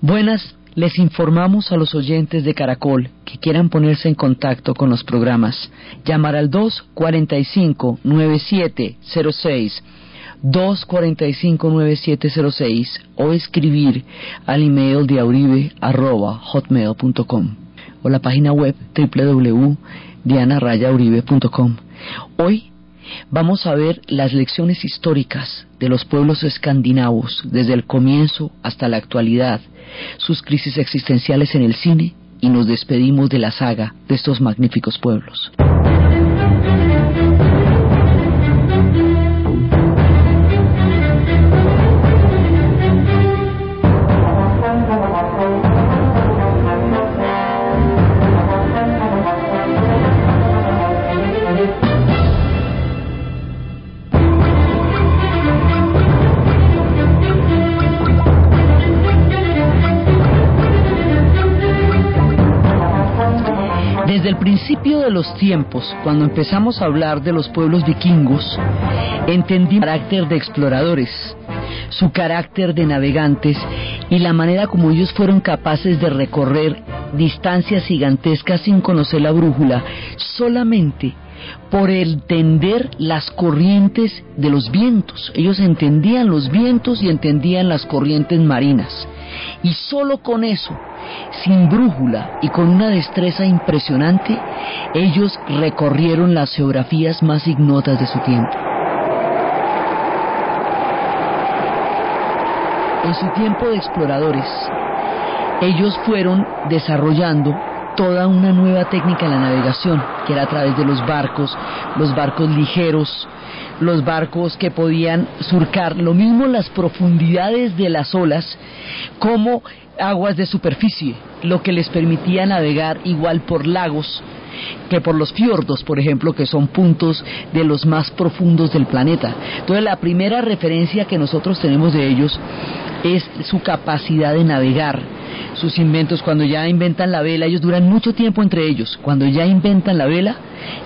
Buenas, les informamos a los oyentes de Caracol que quieran ponerse en contacto con los programas. Llamar al 245-9706, 245-9706 o escribir al email de auribe.hotmail.com o la página web www.dianarayauribe.com. Hoy vamos a ver las lecciones históricas de los pueblos escandinavos desde el comienzo hasta la actualidad, sus crisis existenciales en el cine y nos despedimos de la saga de estos magníficos pueblos. El principio de los tiempos, cuando empezamos a hablar de los pueblos vikingos, entendí su carácter de exploradores, su carácter de navegantes y la manera como ellos fueron capaces de recorrer distancias gigantescas sin conocer la brújula, solamente por entender las corrientes de los vientos. Ellos entendían los vientos y entendían las corrientes marinas. Y solo con eso, sin brújula y con una destreza impresionante, ellos recorrieron las geografías más ignotas de su tiempo. En su tiempo de exploradores, ellos fueron desarrollando toda una nueva técnica en la navegación, que era a través de los barcos, los barcos ligeros, los barcos que podían surcar lo mismo las profundidades de las olas como aguas de superficie, lo que les permitía navegar igual por lagos que por los fiordos, por ejemplo, que son puntos de los más profundos del planeta. Entonces, la primera referencia que nosotros tenemos de ellos es su capacidad de navegar, sus inventos. Cuando ya inventan la vela, ellos duran mucho tiempo entre ellos. Cuando ya inventan la vela,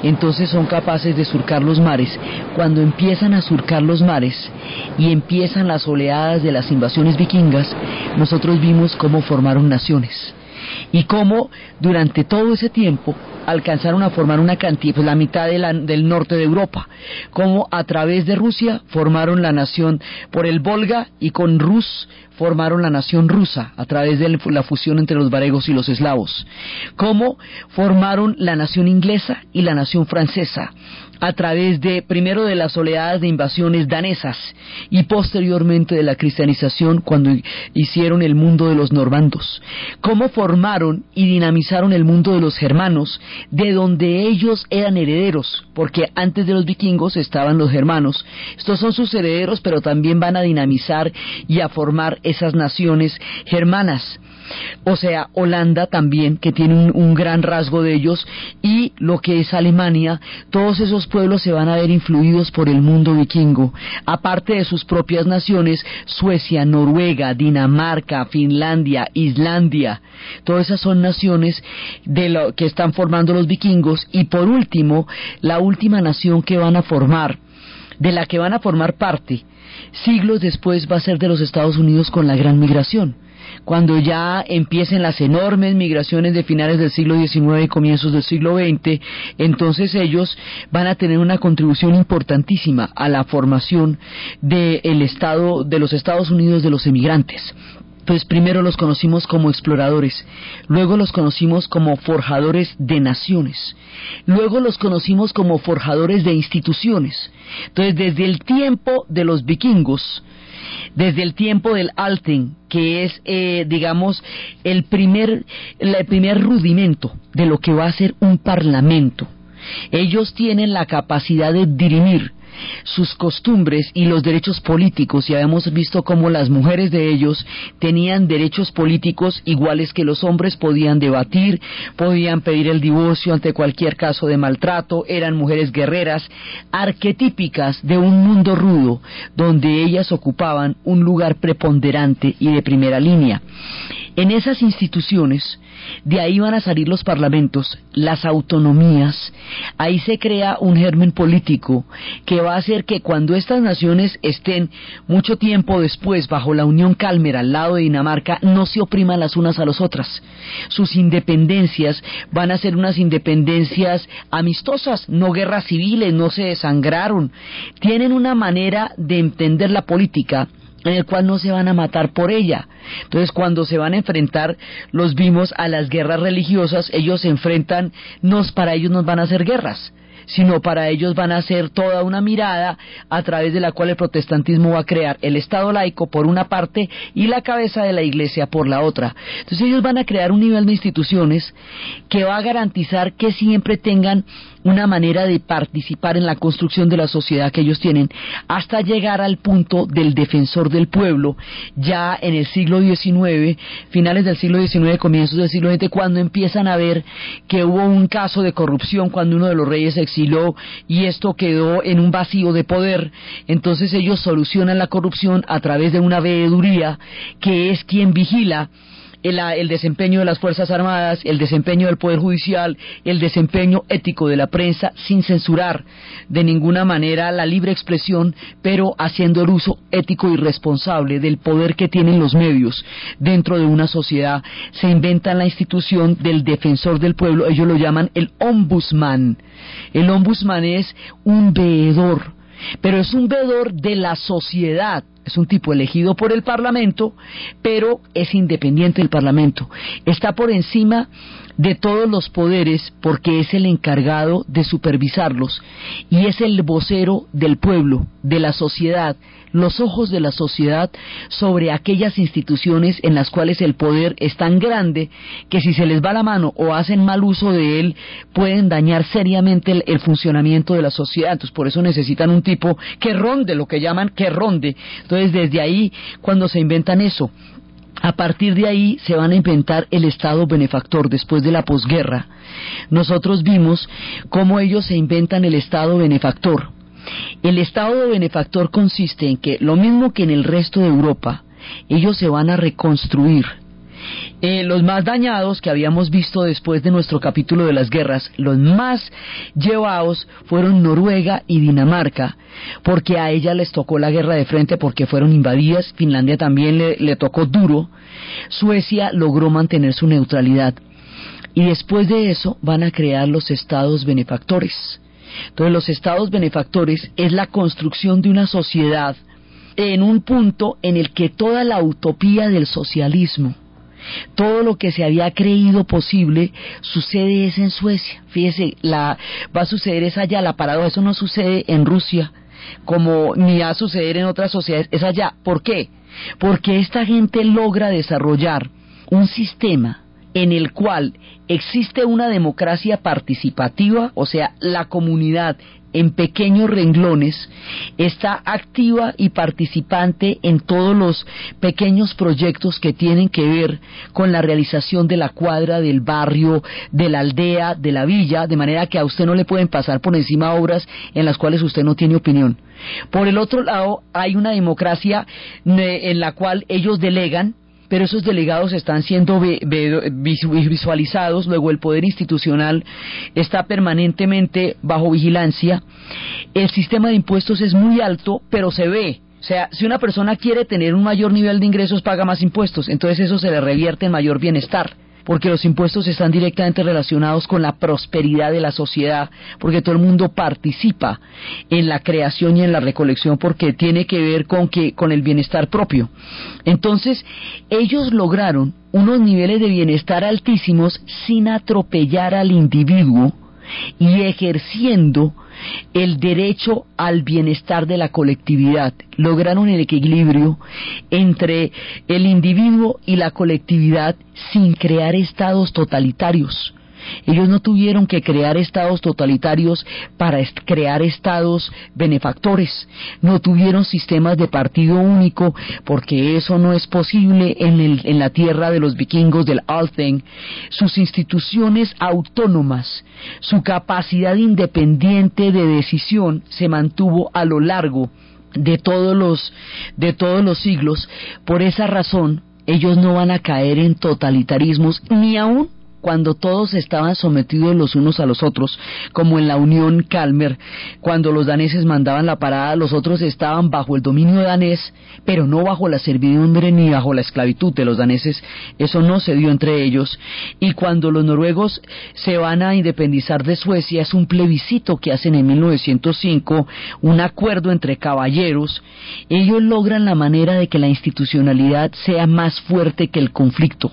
entonces son capaces de surcar los mares. Cuando empiezan a surcar los mares y empiezan las oleadas de las invasiones vikingas, nosotros vimos cómo formaron naciones y cómo durante todo ese tiempo alcanzaron a formar una cantidad, pues la mitad del norte de Europa, cómo a través de Rusia formaron la nación por el Volga y con Rus formaron la nación rusa a través de la fusión entre los varegos y los eslavos, cómo formaron la nación inglesa y la nación francesa a través de primero de las oleadas de invasiones danesas y posteriormente de la cristianización cuando hicieron el mundo de los normandos, cómo formaron y dinamizaron el mundo de los germanos, de donde ellos eran herederos, porque antes de los vikingos estaban los germanos. Estos son sus herederos, pero también van a dinamizar y a formar esas naciones germanas. O sea, Holanda también, que tiene un, gran rasgo de ellos, y lo que es Alemania, todos esos pueblos se van a ver influidos por el mundo vikingo. Aparte de sus propias naciones, Suecia, Noruega, Dinamarca, Finlandia, Islandia, todas esas son naciones de lo que están formando los vikingos. Y por último, la última nación que van a formar, de la que van a formar parte, siglos después va a ser de los Estados Unidos con la gran migración cuando ya empiecen las enormes migraciones de finales del siglo XIX y comienzos del siglo XX, entonces ellos van a tener una contribución importantísima a la formación del Estado, de los Estados Unidos de los emigrantes. Entonces primero los conocimos como exploradores, luego los conocimos como forjadores de naciones, luego los conocimos como forjadores de instituciones. Entonces desde el tiempo de los vikingos, desde el tiempo del Alten, que es, eh, digamos, el primer, el primer rudimento de lo que va a ser un parlamento. Ellos tienen la capacidad de dirimir sus costumbres y los derechos políticos. Ya hemos visto cómo las mujeres de ellos tenían derechos políticos iguales que los hombres, podían debatir, podían pedir el divorcio ante cualquier caso de maltrato, eran mujeres guerreras, arquetípicas de un mundo rudo, donde ellas ocupaban un lugar preponderante y de primera línea. En esas instituciones, de ahí van a salir los parlamentos, las autonomías, ahí se crea un germen político que va a hacer que cuando estas naciones estén mucho tiempo después bajo la Unión Calmer al lado de Dinamarca, no se opriman las unas a las otras. Sus independencias van a ser unas independencias amistosas, no guerras civiles, no se desangraron. Tienen una manera de entender la política en el cual no se van a matar por ella. Entonces, cuando se van a enfrentar, los vimos a las guerras religiosas, ellos se enfrentan, nos, para ellos nos van a hacer guerras sino para ellos van a ser toda una mirada a través de la cual el protestantismo va a crear el Estado laico por una parte y la cabeza de la Iglesia por la otra. Entonces ellos van a crear un nivel de instituciones que va a garantizar que siempre tengan una manera de participar en la construcción de la sociedad que ellos tienen, hasta llegar al punto del defensor del pueblo, ya en el siglo XIX, finales del siglo XIX, comienzos del siglo XX, cuando empiezan a ver que hubo un caso de corrupción cuando uno de los reyes se exiló y esto quedó en un vacío de poder, entonces ellos solucionan la corrupción a través de una veeduría que es quien vigila el, desempeño de las Fuerzas Armadas, el desempeño del Poder Judicial, el desempeño ético de la prensa, sin censurar de ninguna manera la libre expresión, pero haciendo el uso ético y responsable del poder que tienen los medios dentro de una sociedad. Se inventa la institución del defensor del pueblo, ellos lo llaman el ombudsman. El ombudsman es un veedor, pero es un veedor de la sociedad es un tipo elegido por el Parlamento, pero es independiente del Parlamento. Está por encima de todos los poderes porque es el encargado de supervisarlos y es el vocero del pueblo, de la sociedad, los ojos de la sociedad sobre aquellas instituciones en las cuales el poder es tan grande que si se les va la mano o hacen mal uso de él pueden dañar seriamente el, funcionamiento de la sociedad. Entonces por eso necesitan un tipo que ronde, lo que llaman que ronde. Entonces desde ahí cuando se inventan eso, a partir de ahí se van a inventar el Estado benefactor después de la posguerra. Nosotros vimos cómo ellos se inventan el Estado benefactor. El Estado benefactor consiste en que, lo mismo que en el resto de Europa, ellos se van a reconstruir. Eh, los más dañados que habíamos visto después de nuestro capítulo de las guerras, los más llevados fueron Noruega y Dinamarca, porque a ella les tocó la guerra de frente porque fueron invadidas, Finlandia también le, le tocó duro, Suecia logró mantener su neutralidad. Y después de eso van a crear los estados benefactores. Entonces los estados benefactores es la construcción de una sociedad en un punto en el que toda la utopía del socialismo, todo lo que se había creído posible sucede es en Suecia. Fíjese, la, va a suceder es allá, la paradoja, eso no sucede en Rusia, como ni va a suceder en otras sociedades, es allá. ¿Por qué? Porque esta gente logra desarrollar un sistema en el cual existe una democracia participativa, o sea, la comunidad en pequeños renglones está activa y participante en todos los pequeños proyectos que tienen que ver con la realización de la cuadra, del barrio, de la aldea, de la villa, de manera que a usted no le pueden pasar por encima obras en las cuales usted no tiene opinión. Por el otro lado, hay una democracia eh, en la cual ellos delegan pero esos delegados están siendo visualizados, luego el poder institucional está permanentemente bajo vigilancia, el sistema de impuestos es muy alto, pero se ve. O sea, si una persona quiere tener un mayor nivel de ingresos, paga más impuestos, entonces eso se le revierte en mayor bienestar porque los impuestos están directamente relacionados con la prosperidad de la sociedad, porque todo el mundo participa en la creación y en la recolección porque tiene que ver con que con el bienestar propio. Entonces, ellos lograron unos niveles de bienestar altísimos sin atropellar al individuo y ejerciendo el derecho al bienestar de la colectividad. Lograron el equilibrio entre el individuo y la colectividad sin crear estados totalitarios. Ellos no tuvieron que crear estados totalitarios para crear estados benefactores. No tuvieron sistemas de partido único porque eso no es posible en, en la tierra de los vikingos del Althing. Sus instituciones autónomas, su capacidad independiente de decisión se mantuvo a lo largo de todos los de todos los siglos. Por esa razón, ellos no van a caer en totalitarismos ni aún cuando todos estaban sometidos los unos a los otros, como en la Unión Kalmer, cuando los daneses mandaban la parada, los otros estaban bajo el dominio danés, pero no bajo la servidumbre ni bajo la esclavitud de los daneses, eso no se dio entre ellos, y cuando los noruegos se van a independizar de Suecia, es un plebiscito que hacen en 1905, un acuerdo entre caballeros, ellos logran la manera de que la institucionalidad sea más fuerte que el conflicto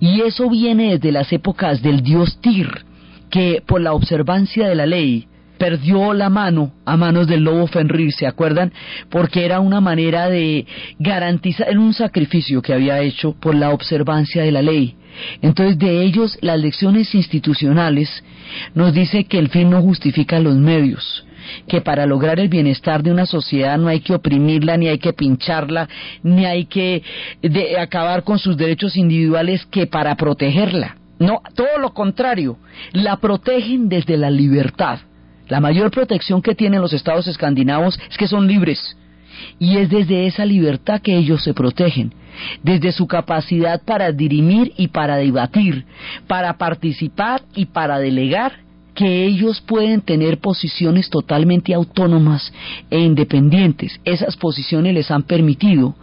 y eso viene desde las épocas del dios Tyr, que por la observancia de la ley perdió la mano a manos del lobo Fenrir, ¿se acuerdan? Porque era una manera de garantizar, era un sacrificio que había hecho por la observancia de la ley. Entonces de ellos las lecciones institucionales nos dice que el fin no justifica los medios que para lograr el bienestar de una sociedad no hay que oprimirla, ni hay que pincharla, ni hay que acabar con sus derechos individuales que para protegerla. No, todo lo contrario, la protegen desde la libertad. La mayor protección que tienen los estados escandinavos es que son libres. Y es desde esa libertad que ellos se protegen, desde su capacidad para dirimir y para debatir, para participar y para delegar que ellos pueden tener posiciones totalmente autónomas e independientes. Esas posiciones les han permitido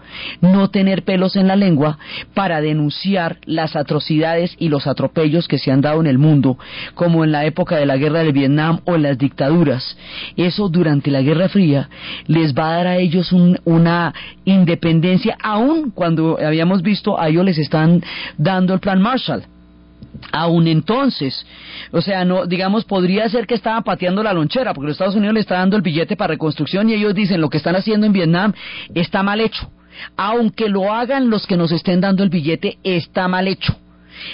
no tener pelos en la lengua para denunciar las atrocidades y los atropellos que se han dado en el mundo, como en la época de la guerra del Vietnam o en las dictaduras. Eso durante la Guerra Fría les va a dar a ellos una independencia, aun cuando habíamos visto a ellos les están dando el plan Marshall aún entonces. O sea, no, digamos, podría ser que estaban pateando la lonchera, porque los Estados Unidos le está dando el billete para reconstrucción y ellos dicen lo que están haciendo en Vietnam está mal hecho. Aunque lo hagan los que nos estén dando el billete, está mal hecho.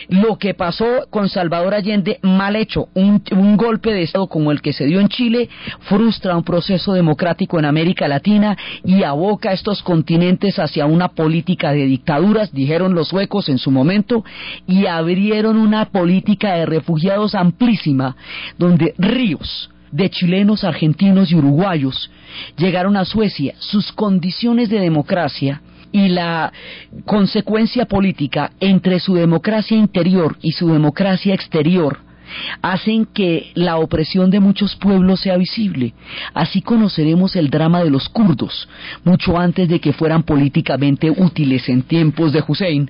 Lo que pasó con Salvador Allende, mal hecho, un, golpe de Estado como el que se dio en Chile, frustra un proceso democrático en América Latina y aboca a estos continentes hacia una política de dictaduras, dijeron los suecos en su momento, y abrieron una política de refugiados amplísima, donde ríos, de chilenos, argentinos y uruguayos llegaron a Suecia, sus condiciones de democracia y la consecuencia política entre su democracia interior y su democracia exterior hacen que la opresión de muchos pueblos sea visible. Así conoceremos el drama de los kurdos, mucho antes de que fueran políticamente útiles en tiempos de Hussein.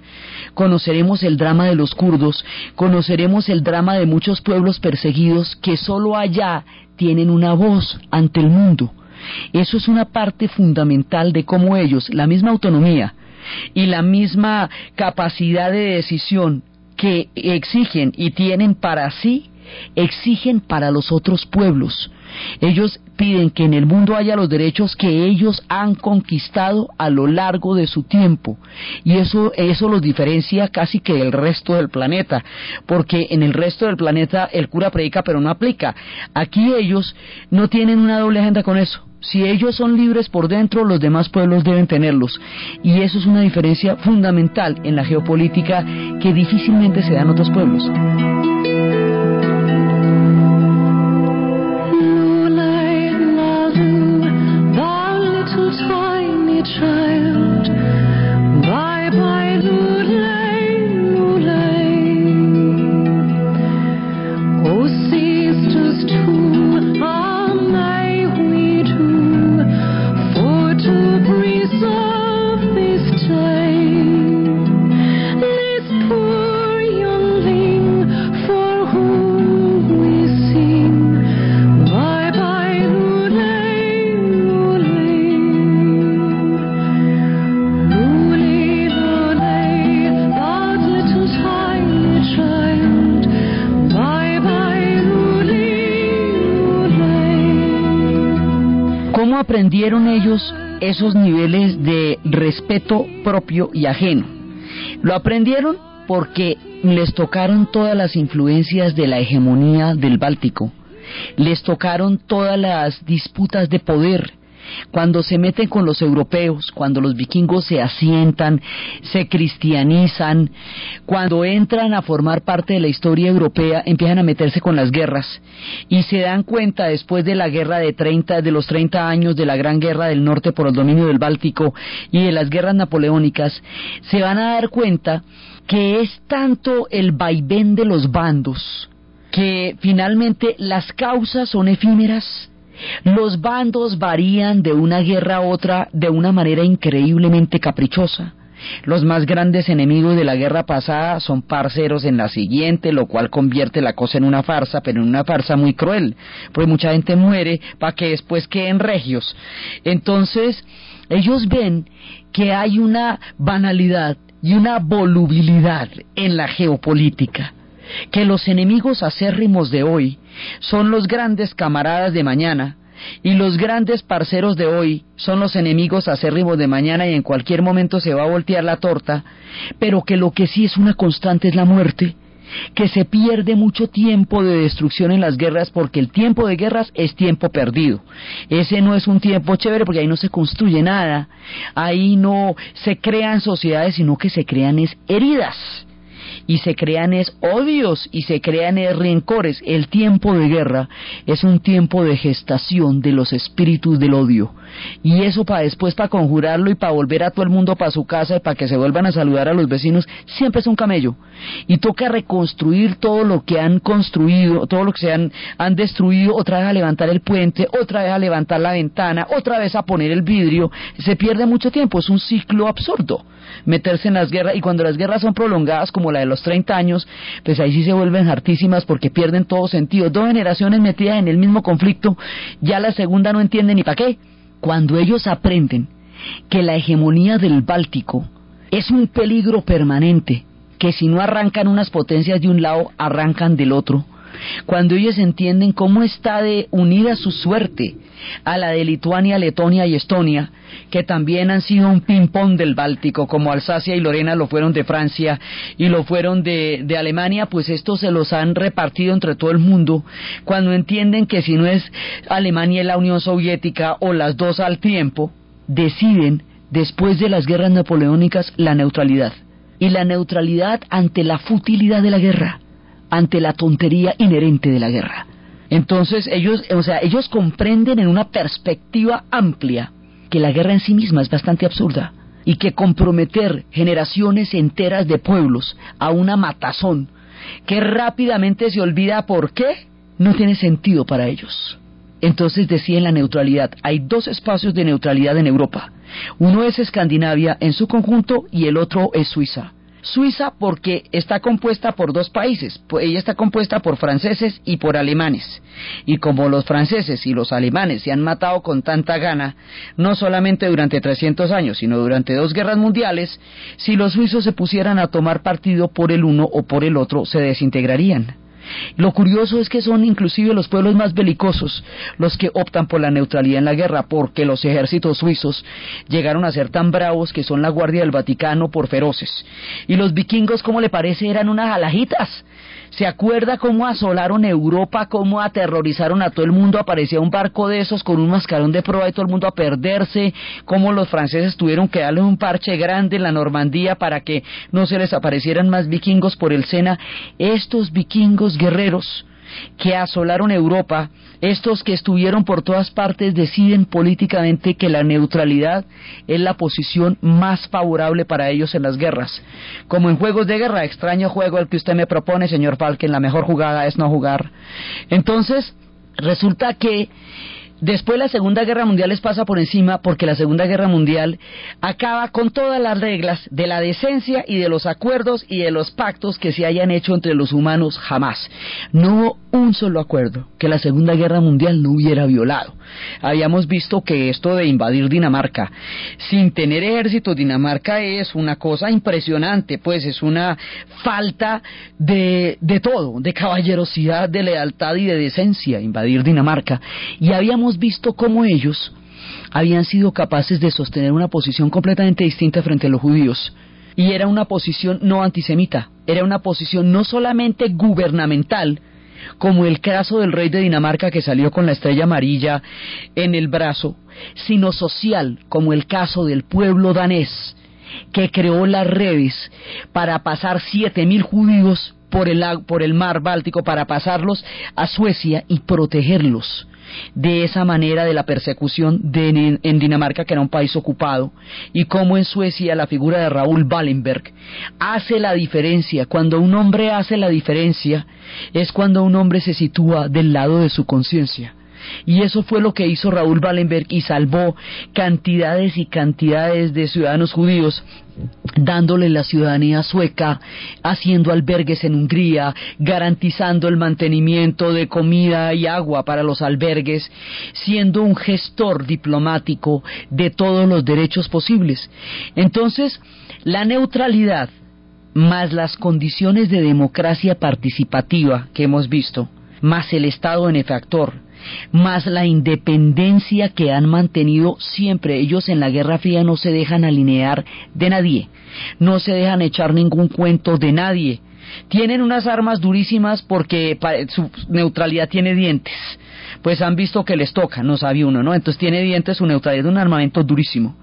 Conoceremos el drama de los kurdos, conoceremos el drama de muchos pueblos perseguidos que solo allá tienen una voz ante el mundo. Eso es una parte fundamental de cómo ellos, la misma autonomía y la misma capacidad de decisión que exigen y tienen para sí, exigen para los otros pueblos. Ellos piden que en el mundo haya los derechos que ellos han conquistado a lo largo de su tiempo. Y eso, eso los diferencia casi que del resto del planeta, porque en el resto del planeta el cura predica pero no aplica. Aquí ellos no tienen una doble agenda con eso. Si ellos son libres por dentro, los demás pueblos deben tenerlos. Y eso es una diferencia fundamental en la geopolítica que difícilmente se da en otros pueblos. Aprendieron ellos esos niveles de respeto propio y ajeno? Lo aprendieron porque les tocaron todas las influencias de la hegemonía del Báltico, les tocaron todas las disputas de poder, cuando se meten con los europeos, cuando los vikingos se asientan, se cristianizan, cuando entran a formar parte de la historia europea, empiezan a meterse con las guerras y se dan cuenta después de la guerra de 30, de los 30 años de la Gran Guerra del Norte por el dominio del Báltico y de las guerras napoleónicas, se van a dar cuenta que es tanto el vaivén de los bandos que finalmente las causas son efímeras, los bandos varían de una guerra a otra de una manera increíblemente caprichosa. Los más grandes enemigos de la guerra pasada son parceros en la siguiente, lo cual convierte la cosa en una farsa, pero en una farsa muy cruel, porque mucha gente muere para que después queden regios. Entonces, ellos ven que hay una banalidad y una volubilidad en la geopolítica, que los enemigos acérrimos de hoy son los grandes camaradas de mañana, y los grandes parceros de hoy son los enemigos acérrimos de mañana y en cualquier momento se va a voltear la torta, pero que lo que sí es una constante es la muerte, que se pierde mucho tiempo de destrucción en las guerras porque el tiempo de guerras es tiempo perdido. Ese no es un tiempo chévere porque ahí no se construye nada, ahí no se crean sociedades, sino que se crean es heridas y se crean es odios y se crean es rencores. El tiempo de guerra es un tiempo de gestación de los espíritus del odio. Y eso para después, para conjurarlo y para volver a todo el mundo para su casa y para que se vuelvan a saludar a los vecinos, siempre es un camello. Y toca reconstruir todo lo que han construido, todo lo que se han, han destruido, otra vez a levantar el puente, otra vez a levantar la ventana, otra vez a poner el vidrio. Se pierde mucho tiempo, es un ciclo absurdo meterse en las guerras y cuando las guerras son prolongadas como la de los 30 años, pues ahí sí se vuelven hartísimas porque pierden todo sentido. Dos generaciones metidas en el mismo conflicto, ya la segunda no entiende ni para qué. Cuando ellos aprenden que la hegemonía del Báltico es un peligro permanente, que si no arrancan unas potencias de un lado, arrancan del otro, cuando ellos entienden cómo está de unida su suerte a la de Lituania, Letonia y Estonia, que también han sido un ping-pong del Báltico, como Alsacia y Lorena lo fueron de Francia y lo fueron de, de Alemania, pues estos se los han repartido entre todo el mundo, cuando entienden que si no es Alemania y la Unión Soviética o las dos al tiempo, deciden, después de las guerras napoleónicas, la neutralidad. Y la neutralidad ante la futilidad de la guerra ante la tontería inherente de la guerra. Entonces ellos, o sea, ellos comprenden en una perspectiva amplia que la guerra en sí misma es bastante absurda y que comprometer generaciones enteras de pueblos a una matazón que rápidamente se olvida por qué no tiene sentido para ellos. Entonces deciden la neutralidad. Hay dos espacios de neutralidad en Europa. Uno es Escandinavia en su conjunto y el otro es Suiza. Suiza porque está compuesta por dos países, pues ella está compuesta por franceses y por alemanes. Y como los franceses y los alemanes se han matado con tanta gana, no solamente durante 300 años, sino durante dos guerras mundiales, si los suizos se pusieran a tomar partido por el uno o por el otro, se desintegrarían. Lo curioso es que son inclusive los pueblos más belicosos los que optan por la neutralidad en la guerra, porque los ejércitos suizos llegaron a ser tan bravos que son la Guardia del Vaticano por feroces. Y los vikingos, como le parece, eran unas alajitas ¿Se acuerda cómo asolaron Europa, cómo aterrorizaron a todo el mundo? Aparecía un barco de esos con un mascarón de proa y todo el mundo a perderse, cómo los franceses tuvieron que darle un parche grande en la Normandía para que no se les aparecieran más vikingos por el Sena. Estos vikingos guerreros que asolaron Europa, estos que estuvieron por todas partes, deciden políticamente que la neutralidad es la posición más favorable para ellos en las guerras. Como en juegos de guerra, extraño juego el que usted me propone, señor Falken, la mejor jugada es no jugar. Entonces, resulta que Después la Segunda Guerra Mundial les pasa por encima porque la Segunda Guerra Mundial acaba con todas las reglas de la decencia y de los acuerdos y de los pactos que se hayan hecho entre los humanos jamás. No hubo un solo acuerdo que la Segunda Guerra Mundial no hubiera violado. Habíamos visto que esto de invadir Dinamarca sin tener ejército Dinamarca es una cosa impresionante, pues es una falta de, de todo, de caballerosidad, de lealtad y de decencia invadir Dinamarca. Y habíamos visto cómo ellos habían sido capaces de sostener una posición completamente distinta frente a los judíos. Y era una posición no antisemita, era una posición no solamente gubernamental, como el caso del rey de Dinamarca que salió con la estrella amarilla en el brazo, sino social, como el caso del pueblo danés, que creó las redes para pasar siete mil judíos por el, por el mar Báltico, para pasarlos a Suecia y protegerlos de esa manera de la persecución de, en Dinamarca, que era un país ocupado, y como en Suecia la figura de Raúl Wallenberg hace la diferencia. Cuando un hombre hace la diferencia, es cuando un hombre se sitúa del lado de su conciencia. Y eso fue lo que hizo Raúl Wallenberg y salvó cantidades y cantidades de ciudadanos judíos dándole la ciudadanía sueca, haciendo albergues en Hungría, garantizando el mantenimiento de comida y agua para los albergues, siendo un gestor diplomático de todos los derechos posibles. Entonces, la neutralidad más las condiciones de democracia participativa que hemos visto, más el Estado benefactor, más la independencia que han mantenido siempre. Ellos en la Guerra Fría no se dejan alinear de nadie, no se dejan echar ningún cuento de nadie. Tienen unas armas durísimas porque su neutralidad tiene dientes. Pues han visto que les toca, no sabe uno, ¿no? Entonces tiene dientes, su neutralidad es un armamento durísimo.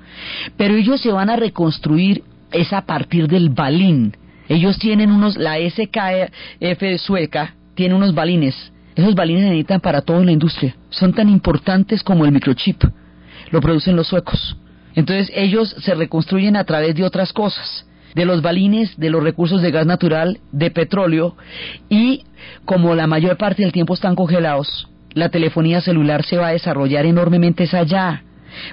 Pero ellos se van a reconstruir es a partir del balín. Ellos tienen unos, la SKF sueca tiene unos balines esos balines necesitan para toda la industria. Son tan importantes como el microchip. Lo producen los suecos. Entonces ellos se reconstruyen a través de otras cosas, de los balines, de los recursos de gas natural, de petróleo, y como la mayor parte del tiempo están congelados, la telefonía celular se va a desarrollar enormemente allá.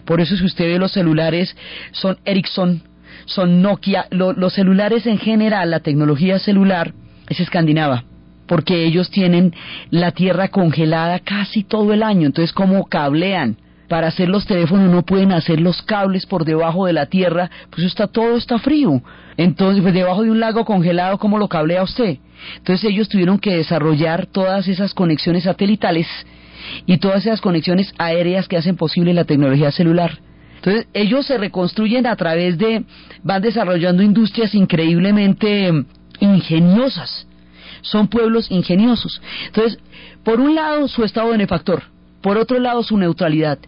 Por eso si usted ve los celulares son Ericsson, son Nokia, los celulares en general, la tecnología celular es escandinava porque ellos tienen la tierra congelada casi todo el año, entonces ¿cómo cablean? Para hacer los teléfonos no pueden hacer los cables por debajo de la tierra, pues está todo está frío. Entonces, pues debajo de un lago congelado, ¿cómo lo cablea usted? Entonces ellos tuvieron que desarrollar todas esas conexiones satelitales y todas esas conexiones aéreas que hacen posible la tecnología celular. Entonces ellos se reconstruyen a través de, van desarrollando industrias increíblemente ingeniosas son pueblos ingeniosos. Entonces, por un lado su estado benefactor, por otro lado su neutralidad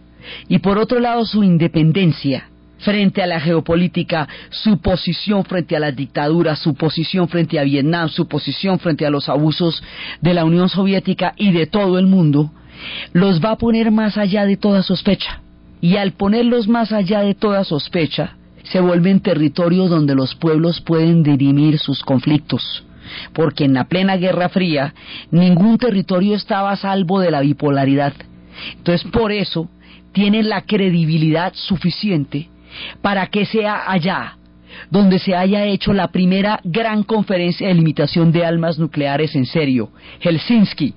y por otro lado su independencia frente a la geopolítica, su posición frente a las dictaduras, su posición frente a Vietnam, su posición frente a los abusos de la Unión Soviética y de todo el mundo, los va a poner más allá de toda sospecha. Y al ponerlos más allá de toda sospecha, se vuelven territorios donde los pueblos pueden dirimir sus conflictos porque en la plena Guerra Fría ningún territorio estaba a salvo de la bipolaridad. Entonces, por eso tienen la credibilidad suficiente para que sea allá donde se haya hecho la primera gran conferencia de limitación de almas nucleares en serio, Helsinki,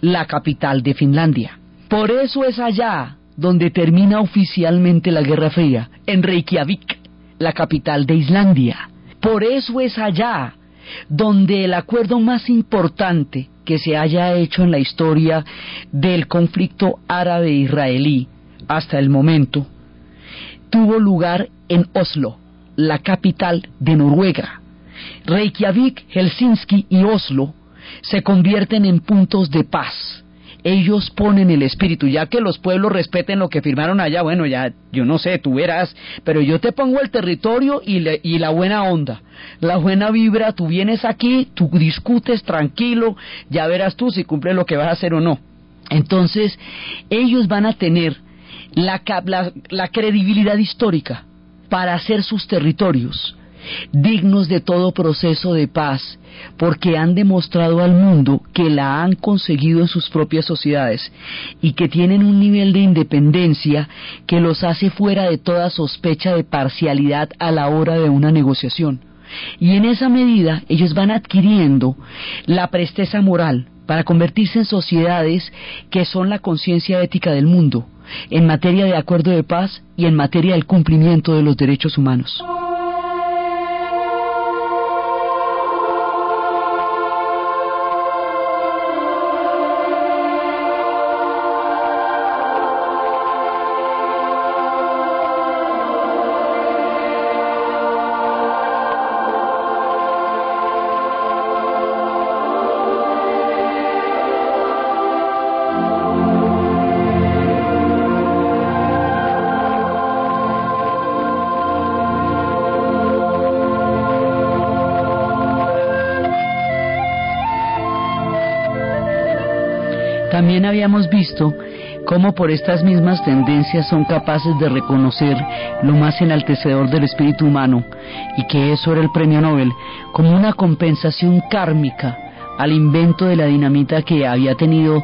la capital de Finlandia. Por eso es allá donde termina oficialmente la Guerra Fría, en Reykjavik, la capital de Islandia. Por eso es allá donde el acuerdo más importante que se haya hecho en la historia del conflicto árabe-israelí hasta el momento tuvo lugar en Oslo, la capital de Noruega. Reykjavik, Helsinki y Oslo se convierten en puntos de paz ellos ponen el espíritu, ya que los pueblos respeten lo que firmaron allá, bueno, ya yo no sé, tú verás, pero yo te pongo el territorio y, y la buena onda, la buena vibra, tú vienes aquí, tú discutes tranquilo, ya verás tú si cumple lo que vas a hacer o no. Entonces, ellos van a tener la, la credibilidad histórica para hacer sus territorios dignos de todo proceso de paz, porque han demostrado al mundo que la han conseguido en sus propias sociedades y que tienen un nivel de independencia que los hace fuera de toda sospecha de parcialidad a la hora de una negociación. Y en esa medida ellos van adquiriendo la presteza moral para convertirse en sociedades que son la conciencia ética del mundo, en materia de acuerdo de paz y en materia del cumplimiento de los derechos humanos. Habíamos visto cómo por estas mismas tendencias son capaces de reconocer lo más enaltecedor del espíritu humano y que eso era el premio Nobel como una compensación kármica al invento de la dinamita que había tenido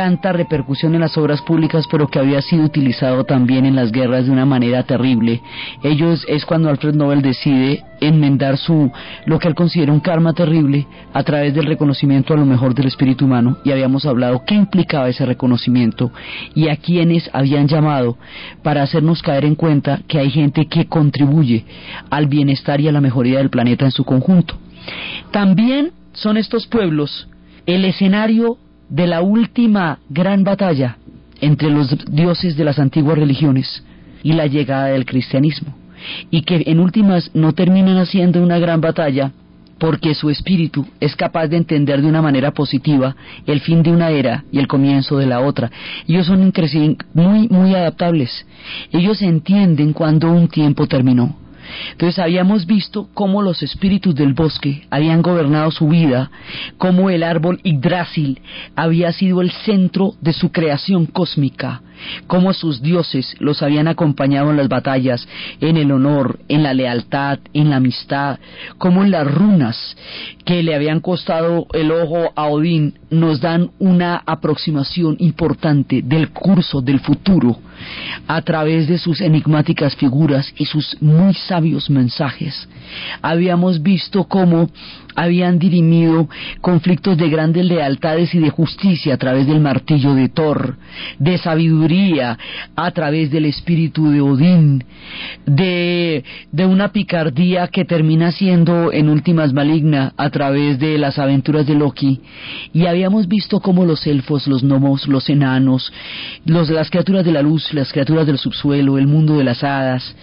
tanta repercusión en las obras públicas, pero que había sido utilizado también en las guerras de una manera terrible. Ellos es cuando Alfred Nobel decide enmendar su lo que él considera un karma terrible a través del reconocimiento a lo mejor del espíritu humano y habíamos hablado qué implicaba ese reconocimiento y a quienes habían llamado para hacernos caer en cuenta que hay gente que contribuye al bienestar y a la mejoría del planeta en su conjunto. También son estos pueblos el escenario de la última gran batalla entre los dioses de las antiguas religiones y la llegada del cristianismo, y que en últimas no terminan haciendo una gran batalla porque su espíritu es capaz de entender de una manera positiva el fin de una era y el comienzo de la otra. Ellos son muy, muy adaptables. Ellos entienden cuando un tiempo terminó entonces habíamos visto cómo los espíritus del bosque habían gobernado su vida, cómo el árbol Yggdrasil había sido el centro de su creación cósmica, cómo sus dioses los habían acompañado en las batallas, en el honor, en la lealtad, en la amistad, como en las runas que le habían costado el ojo a Odín nos dan una aproximación importante del curso del futuro a través de sus enigmáticas figuras y sus muy sabios mensajes. Habíamos visto cómo habían dirimido conflictos de grandes lealtades y de justicia a través del martillo de Thor, de sabiduría a través del espíritu de Odín, de, de una picardía que termina siendo en últimas maligna a través de las aventuras de Loki. Y habíamos visto cómo los elfos, los gnomos, los enanos, los, las criaturas de la luz, las criaturas del subsuelo, el mundo de las hadas,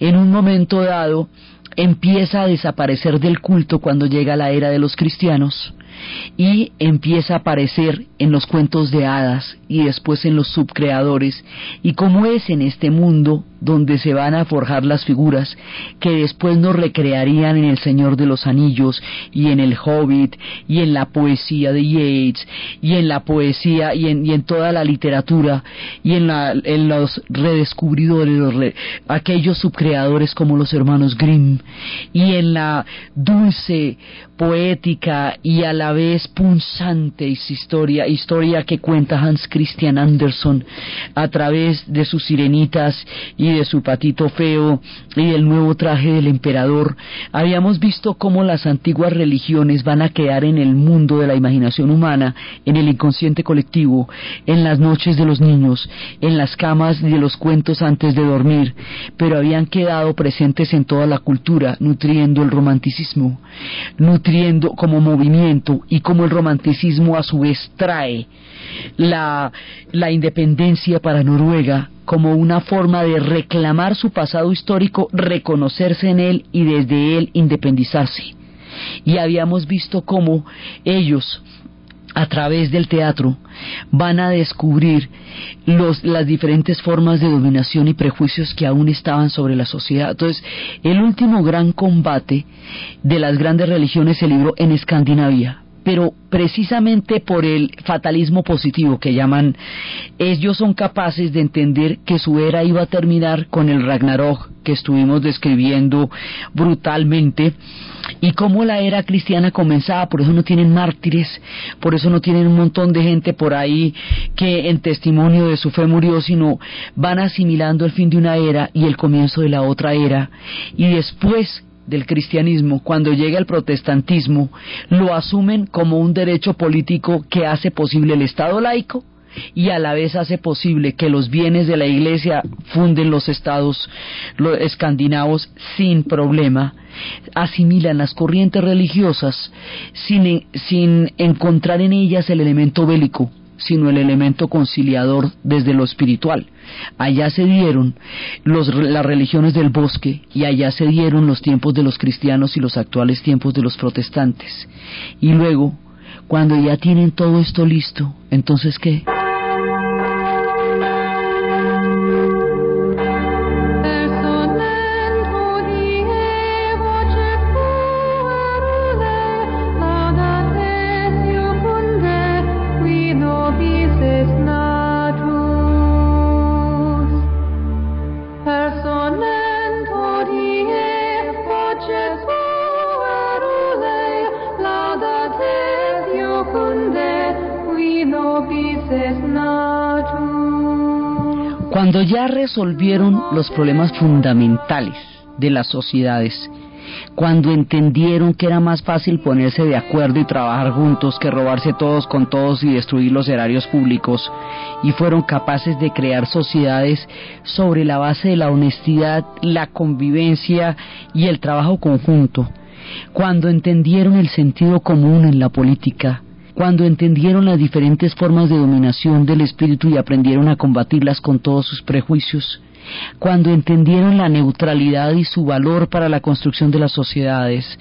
en un momento dado empieza a desaparecer del culto cuando llega la era de los cristianos y empieza a aparecer en los cuentos de hadas y después en los subcreadores. Y como es en este mundo donde se van a forjar las figuras que después nos recrearían en El Señor de los Anillos y en El Hobbit y en la poesía de Yeats y en la poesía y en, toda la literatura y en, en los redescubridores, aquellos subcreadores como los hermanos Grimm y en la dulce poética y a la vez punzante historia, historia que cuenta Hans Christian Andersen a través de sus sirenitas y de su patito feo y del nuevo traje del emperador, habíamos visto cómo las antiguas religiones van a quedar en el mundo de la imaginación humana, en el inconsciente colectivo, en las noches de los niños, en las camas de los cuentos antes de dormir, pero habían quedado presentes en toda la cultura, nutriendo el romanticismo, nutriendo como movimiento y como el romanticismo a su vez trae la, la independencia para Noruega como una forma de reclamar su pasado histórico, reconocerse en él y desde él independizarse. Y habíamos visto cómo ellos, a través del teatro, van a descubrir los, las diferentes formas de dominación y prejuicios que aún estaban sobre la sociedad. Entonces, el último gran combate de las grandes religiones se libró en Escandinavia, pero precisamente por el fatalismo positivo que llaman, ellos son capaces de entender que su era iba a terminar con el Ragnarok que estuvimos describiendo brutalmente y cómo la era cristiana comenzaba, por eso no tienen mártires, por eso no tienen un montón de gente por ahí que en testimonio de su fe murió, sino van asimilando el fin de una era y el comienzo de la otra era. Y después del cristianismo, cuando llega el protestantismo, lo asumen como un derecho político que hace posible el Estado laico y a la vez hace posible que los bienes de la Iglesia funden los estados los escandinavos sin problema, asimilan las corrientes religiosas sin, sin encontrar en ellas el elemento bélico, sino el elemento conciliador desde lo espiritual. Allá se dieron las religiones del bosque y allá se dieron los tiempos de los cristianos y los actuales tiempos de los protestantes. Y luego, cuando ya tienen todo esto listo, entonces ¿qué? Ya resolvieron los problemas fundamentales de las sociedades, cuando entendieron que era más fácil ponerse de acuerdo y trabajar juntos que robarse todos con todos y destruir los erarios públicos, y fueron capaces de crear sociedades sobre la base de la honestidad, la convivencia y el trabajo conjunto, cuando entendieron el sentido común en la política, cuando entendieron las diferentes formas de dominación del espíritu y aprendieron a combatirlas con todos sus prejuicios, cuando entendieron la neutralidad y su valor para la construcción de las sociedades,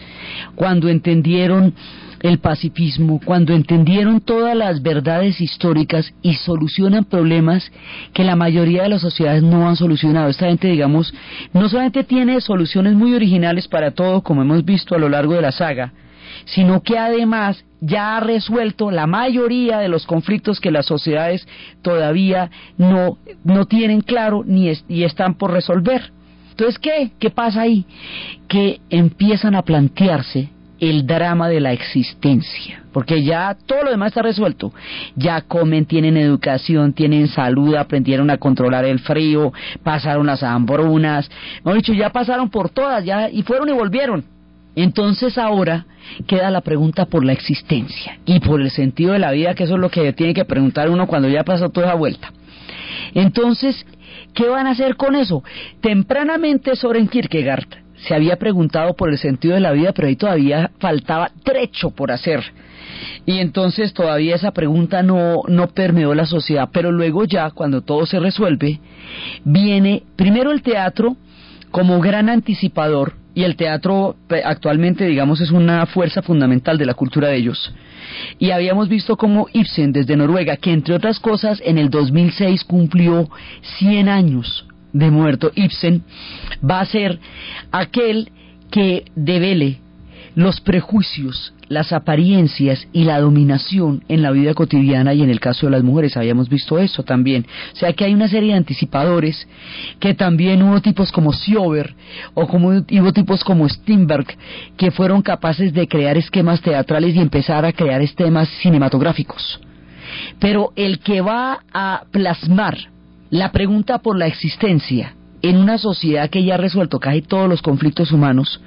cuando entendieron el pacifismo, cuando entendieron todas las verdades históricas y solucionan problemas que la mayoría de las sociedades no han solucionado. Esta gente, digamos, no solamente tiene soluciones muy originales para todo, como hemos visto a lo largo de la saga, sino que además ya ha resuelto la mayoría de los conflictos que las sociedades todavía no, no tienen claro ni están por resolver. Entonces, ¿qué? ¿Qué pasa ahí? Que empiezan a plantearse el drama de la existencia, porque ya todo lo demás está resuelto. Ya comen, tienen educación, tienen salud, aprendieron a controlar el frío, pasaron las hambrunas, hemos dicho, ya pasaron por todas, ya y fueron y volvieron. Entonces ahora queda la pregunta por la existencia y por el sentido de la vida, que eso es lo que tiene que preguntar uno cuando ya pasó toda esa vuelta. Entonces, ¿qué van a hacer con eso? Tempranamente Soren Kierkegaard se había preguntado por el sentido de la vida, pero ahí todavía faltaba trecho por hacer. Y entonces todavía esa pregunta no, no permeó la sociedad, pero luego ya, cuando todo se resuelve, viene primero el teatro como gran anticipador y el teatro actualmente, digamos, es una fuerza fundamental de la cultura de ellos. Y habíamos visto como Ibsen desde Noruega, que entre otras cosas en el 2006 cumplió 100 años de muerto. Ibsen va a ser aquel que devele los prejuicios, las apariencias y la dominación en la vida cotidiana y en el caso de las mujeres habíamos visto eso también. O sea que hay una serie de anticipadores que también hubo tipos como Siober o como hubo tipos como Steinberg que fueron capaces de crear esquemas teatrales y empezar a crear esquemas cinematográficos. Pero el que va a plasmar la pregunta por la existencia en una sociedad que ya ha resuelto casi todos los conflictos humanos,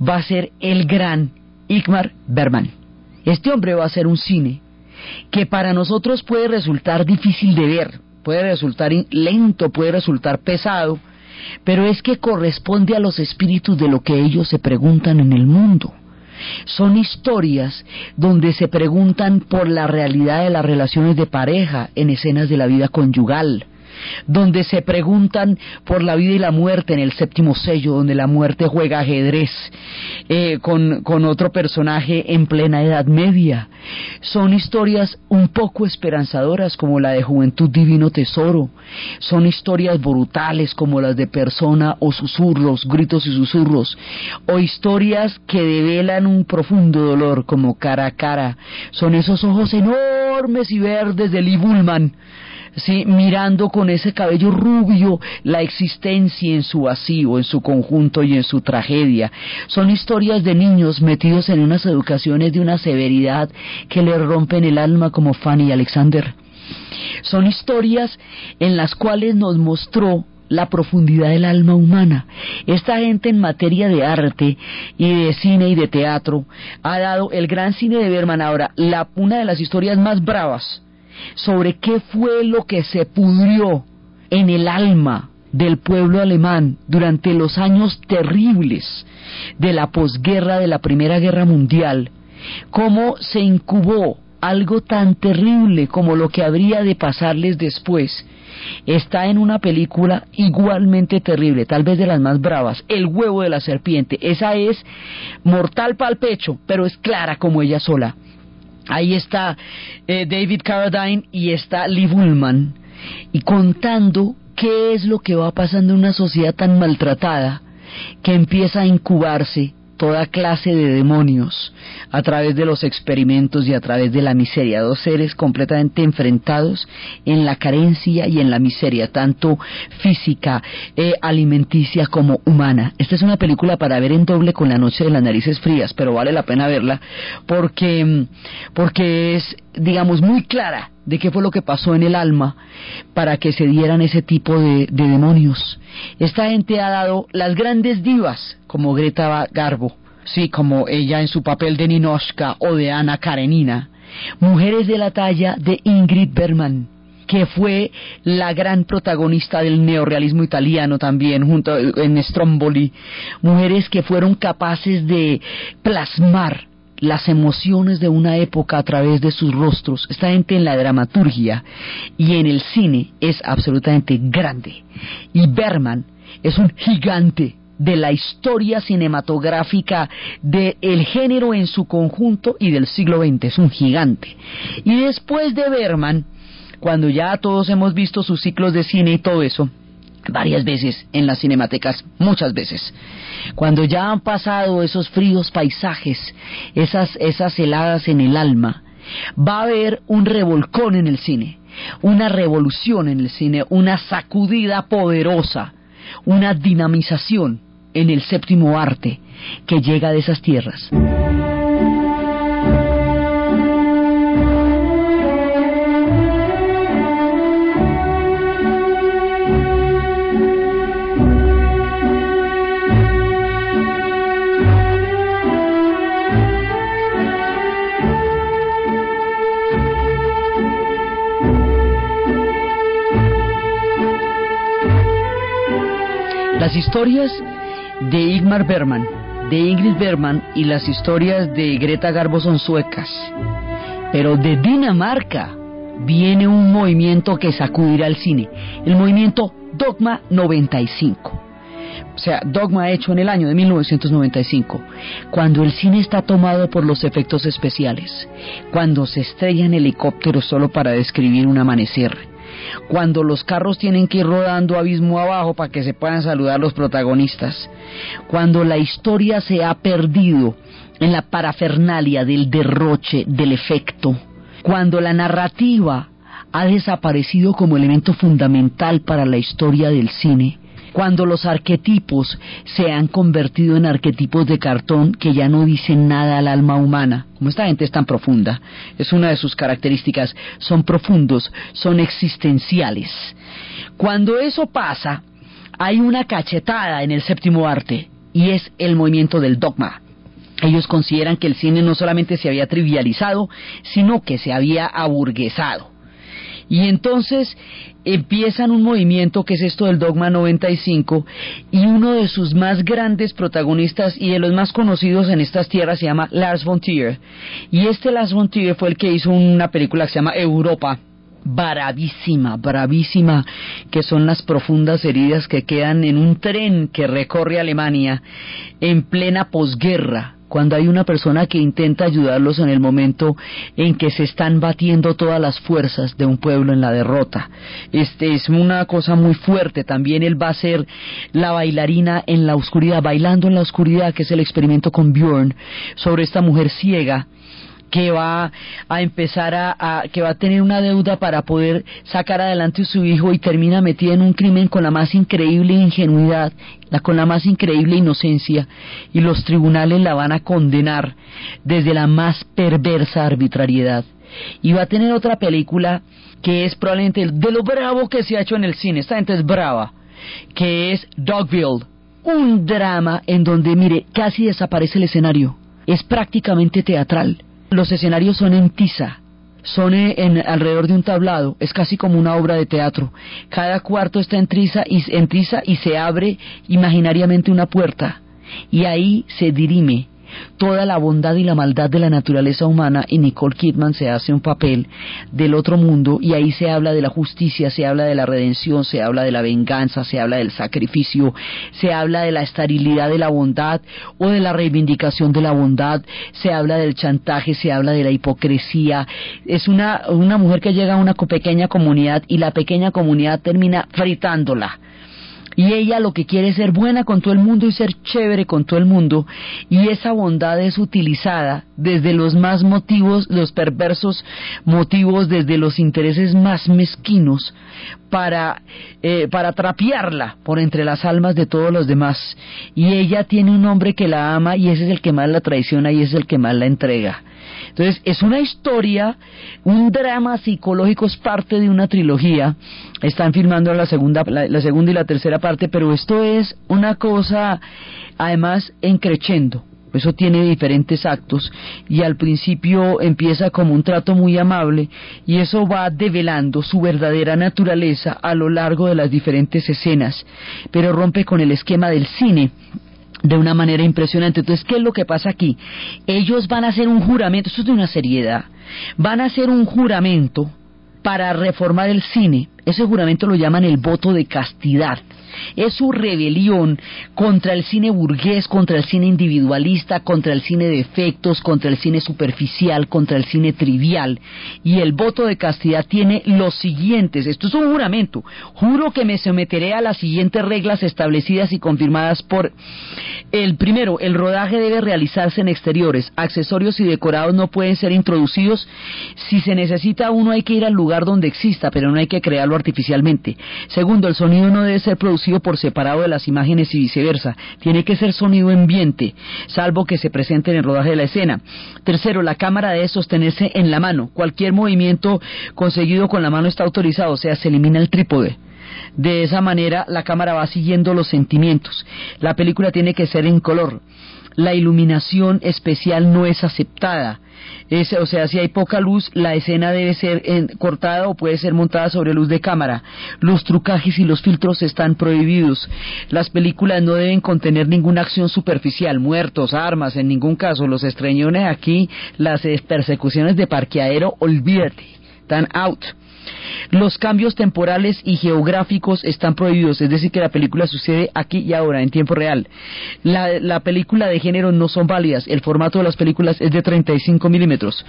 va a ser el gran Igmar Berman. Este hombre va a hacer un cine que para nosotros puede resultar difícil de ver, puede resultar lento, puede resultar pesado, pero es que corresponde a los espíritus de lo que ellos se preguntan en el mundo. Son historias donde se preguntan por la realidad de las relaciones de pareja en escenas de la vida conyugal, donde se preguntan por la vida y la muerte en el séptimo sello, donde la muerte juega ajedrez eh, con, con otro personaje en plena Edad Media. Son historias un poco esperanzadoras como la de Juventud Divino Tesoro. Son historias brutales como las de Persona o Susurros, Gritos y Susurros. O historias que develan un profundo dolor como Cara a Cara. Son esos ojos enormes y verdes de Lee Bullman ¿sí? mirando con ese cabello rubio la existencia en su vacío, en su conjunto y en su tragedia. Son historias de niños metidos en unas educaciones de una severidad que le rompen el alma como Fanny y Alexander. Son historias en las cuales nos mostró la profundidad del alma humana. Esta gente en materia de arte y de cine y de teatro ha dado el gran cine de Berman ahora la, una de las historias más bravas sobre qué fue lo que se pudrió en el alma del pueblo alemán durante los años terribles de la posguerra de la Primera Guerra Mundial, cómo se incubó algo tan terrible como lo que habría de pasarles después, está en una película igualmente terrible, tal vez de las más bravas, El huevo de la serpiente. Esa es mortal para el pecho, pero es clara como ella sola. Ahí está eh, David Carradine y está Lee Bullman y contando qué es lo que va pasando en una sociedad tan maltratada que empieza a incubarse toda clase de demonios a través de los experimentos y a través de la miseria. Dos seres completamente enfrentados en la carencia y en la miseria, tanto física, eh, alimenticia como humana. Esta es una película para ver en doble con la noche de las narices frías, pero vale la pena verla porque, porque es, digamos, muy clara de qué fue lo que pasó en el alma para que se dieran ese tipo de, de demonios. Esta gente ha dado las grandes divas como Greta Garbo, sí, como ella en su papel de Ninoshka o de Ana Karenina, mujeres de la talla de Ingrid Bergman, que fue la gran protagonista del neorealismo italiano también, junto en Stromboli, mujeres que fueron capaces de plasmar las emociones de una época a través de sus rostros. Esta gente en la dramaturgia y en el cine es absolutamente grande. Y Berman es un gigante de la historia cinematográfica del género en su conjunto y del siglo XX. Es un gigante. Y después de Berman, cuando ya todos hemos visto sus ciclos de cine y todo eso, varias veces en las cinematecas, muchas veces. Cuando ya han pasado esos fríos paisajes, esas, esas heladas en el alma, va a haber un revolcón en el cine, una revolución en el cine, una sacudida poderosa, una dinamización en el séptimo arte que llega de esas tierras. Historias de Igmar Berman, de Ingrid Berman y las historias de Greta Garbo son suecas. Pero de Dinamarca viene un movimiento que sacudirá el cine, el movimiento Dogma 95. O sea, Dogma hecho en el año de 1995, cuando el cine está tomado por los efectos especiales, cuando se estrellan helicópteros solo para describir un amanecer, cuando los carros tienen que ir rodando abismo abajo para que se puedan saludar los protagonistas, cuando la historia se ha perdido en la parafernalia del derroche, del efecto, cuando la narrativa ha desaparecido como elemento fundamental para la historia del cine, cuando los arquetipos se han convertido en arquetipos de cartón que ya no dicen nada al alma humana. Como esta gente es tan profunda, es una de sus características, son profundos, son existenciales. Cuando eso pasa, hay una cachetada en el séptimo arte y es el movimiento del dogma. Ellos consideran que el cine no solamente se había trivializado, sino que se había aburguesado. Y entonces empiezan un movimiento que es esto del Dogma 95 y uno de sus más grandes protagonistas y de los más conocidos en estas tierras se llama Lars von Trier. Y este Lars von Trier fue el que hizo una película que se llama Europa bravísima, bravísima, que son las profundas heridas que quedan en un tren que recorre Alemania en plena posguerra, cuando hay una persona que intenta ayudarlos en el momento en que se están batiendo todas las fuerzas de un pueblo en la derrota. Este es una cosa muy fuerte. También él va a ser la bailarina en la oscuridad, bailando en la oscuridad, que es el experimento con Bjorn sobre esta mujer ciega que va a empezar a, que va a tener una deuda para poder sacar adelante a su hijo y termina metida en un crimen con la más increíble ingenuidad, con la más increíble inocencia y los tribunales la van a condenar desde la más perversa arbitrariedad. Y va a tener otra película que es probablemente de lo bravo que se ha hecho en el cine, esta gente es brava, que es Dogville, un drama en donde, mire, casi desaparece el escenario, es prácticamente teatral los escenarios son en tiza, son en, alrededor de un tablado, es casi como una obra de teatro. Cada cuarto está en tiza y, en tiza y se abre imaginariamente una puerta y ahí se dirime toda la bondad y la maldad de la naturaleza humana y Nicole Kidman se hace un papel del otro mundo y ahí se habla de la justicia, se habla de la redención, se habla de la venganza, se habla del sacrificio, se habla de la esterilidad de la bondad o de la reivindicación de la bondad, se habla del chantaje, se habla de la hipocresía. Es una, una mujer que llega a una pequeña comunidad y la pequeña comunidad termina fritándola y ella lo que quiere es ser buena con todo el mundo y ser chévere con todo el mundo. Y esa bondad es utilizada desde los más motivos, los perversos motivos, desde los intereses más mezquinos para, eh, para trapearla por entre las almas de todos los demás. Y ella tiene un hombre que la ama y ese es el que más la traiciona y ese es el que más la entrega Entonces, es una historia, un drama psicológico, es parte de una trilogía. Están filmando la segunda, la, segunda y la tercera parte, pero esto es una cosa, además, encrechendo. Eso tiene diferentes actos y al principio empieza como un trato muy amable y eso va develando su verdadera naturaleza a lo largo de las diferentes escenas, pero rompe con el esquema del cine de una manera impresionante. Entonces, ¿qué es lo que pasa aquí? Ellos van a hacer un juramento, esto es de una seriedad, van a hacer un juramento para reformar el cine. Ese juramento lo llaman el voto de castidad es su rebelión contra el cine burgués, contra el cine individualista, contra el cine de efectos, contra el cine superficial, contra el cine trivial. Y el voto de castidad tiene los siguientes, esto es un juramento, juro que me someteré a las siguientes reglas establecidas y confirmadas por el primero, el rodaje debe realizarse en exteriores, accesorios y decorados no pueden ser introducidos, si se necesita uno hay que ir al lugar donde exista, pero no hay que crearlo artificialmente. Segundo, el sonido no debe ser producido por separado de las imágenes y viceversa. Tiene que ser sonido ambiente, salvo que se presente en el rodaje de la escena. Tercero, la cámara debe sostenerse en la mano. Cualquier movimiento conseguido con la mano está autorizado, o sea, se elimina el trípode. De esa manera la cámara va siguiendo los sentimientos. La película tiene que ser en color. La iluminación especial no es aceptada o sea, si hay poca luz, la escena debe ser cortada o puede ser montada sobre luz de cámara. Los trucajes y los filtros están prohibidos. Las películas no deben contener ninguna acción superficial, muertos, armas, en ningún caso. Los estreñones aquí, las persecuciones de parqueadero, olvídate, están out. Los cambios temporales y geográficos están prohibidos, es decir, que la película sucede aquí y ahora, en tiempo real. La, la película de género no son válidas, el formato de las películas es de 35 milímetros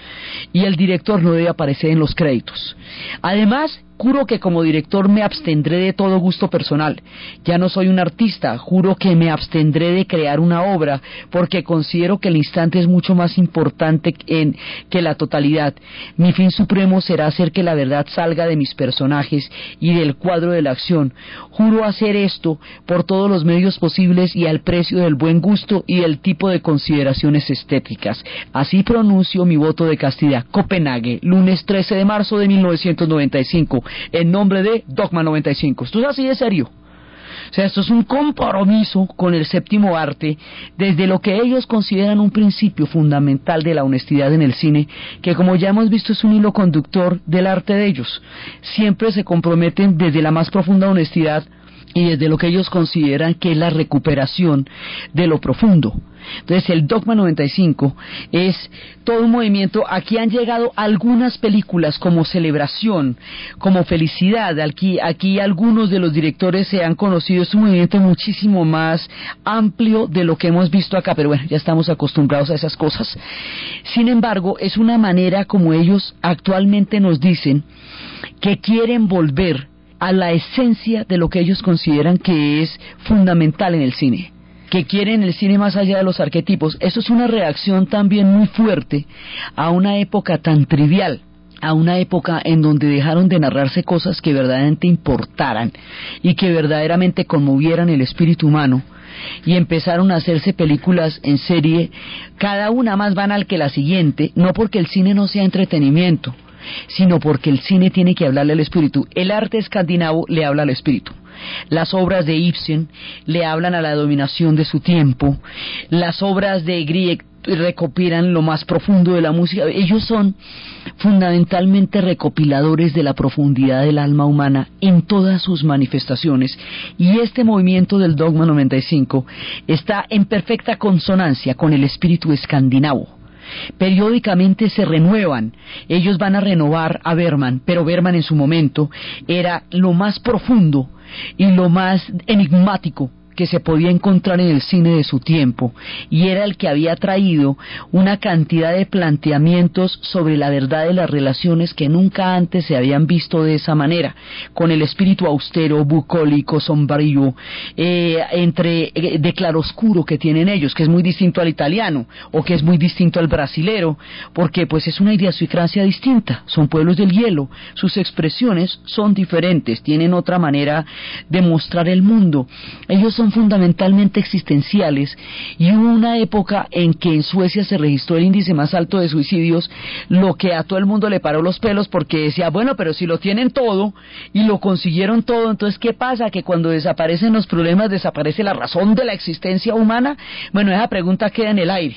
y el director no debe aparecer en los créditos. Además, Juro que como director me abstendré de todo gusto personal. Ya no soy un artista, juro que me abstendré de crear una obra porque considero que el instante es mucho más importante en, que la totalidad. Mi fin supremo será hacer que la verdad salga de mis personajes y del cuadro de la acción. Juro hacer esto por todos los medios posibles y al precio del buen gusto y del tipo de consideraciones estéticas. Así pronuncio mi voto de castidad. Copenhague, lunes 13 de marzo de 1995 en nombre de Dogma 95. Esto es así de serio. O sea, esto es un compromiso con el séptimo arte desde lo que ellos consideran un principio fundamental de la honestidad en el cine, que como ya hemos visto es un hilo conductor del arte de ellos. Siempre se comprometen desde la más profunda honestidad y desde lo que ellos consideran que es la recuperación de lo profundo. Entonces el Dogma 95 es todo un movimiento. Aquí han llegado algunas películas como Celebración, como Felicidad. Aquí, aquí algunos de los directores se han conocido. Es un movimiento muchísimo más amplio de lo que hemos visto acá, pero bueno, ya estamos acostumbrados a esas cosas. Sin embargo, es una manera como ellos actualmente nos dicen que quieren volver a la esencia de lo que ellos consideran que es fundamental en el cine que quieren el cine más allá de los arquetipos. Eso es una reacción también muy fuerte a una época tan trivial a una época en donde dejaron de narrarse cosas que verdaderamente importaran y que verdaderamente conmovieran el espíritu humano y empezaron a hacerse películas en serie, cada una más banal que la siguiente, no porque el cine no sea entretenimiento, sino porque el cine tiene que hablarle al espíritu. El arte escandinavo le habla al espíritu. Las obras de Ibsen le hablan a la dominación de su tiempo. Las obras de Grieg recopilan lo más profundo de la música. Ellos son fundamentalmente recopiladores de la profundidad del alma humana en todas sus manifestaciones. Y este movimiento del Dogma 95 está en perfecta consonancia con el espíritu escandinavo. Periódicamente se renuevan. Ellos van a renovar a Berman, pero Berman en su momento era lo más profundo y lo más enigmático que se podía encontrar en el cine de su tiempo y era el que había traído una cantidad de planteamientos sobre la verdad de las relaciones que nunca antes se habían visto de esa manera, con el espíritu austero, bucólico, sombrío, eh, entre eh, de claroscuro que tienen ellos, que es muy distinto al italiano o que es muy distinto al brasilero, porque pues es una idiosincrasia distinta, son pueblos del hielo, sus expresiones son diferentes, tienen otra manera de mostrar el mundo, ellos son son fundamentalmente existenciales y hubo una época en que en Suecia se registró el índice más alto de suicidios, lo que a todo el mundo le paró los pelos porque decía, bueno, pero si lo tienen todo y lo consiguieron todo, entonces ¿qué pasa? Que cuando desaparecen los problemas desaparece la razón de la existencia humana. Bueno, esa pregunta queda en el aire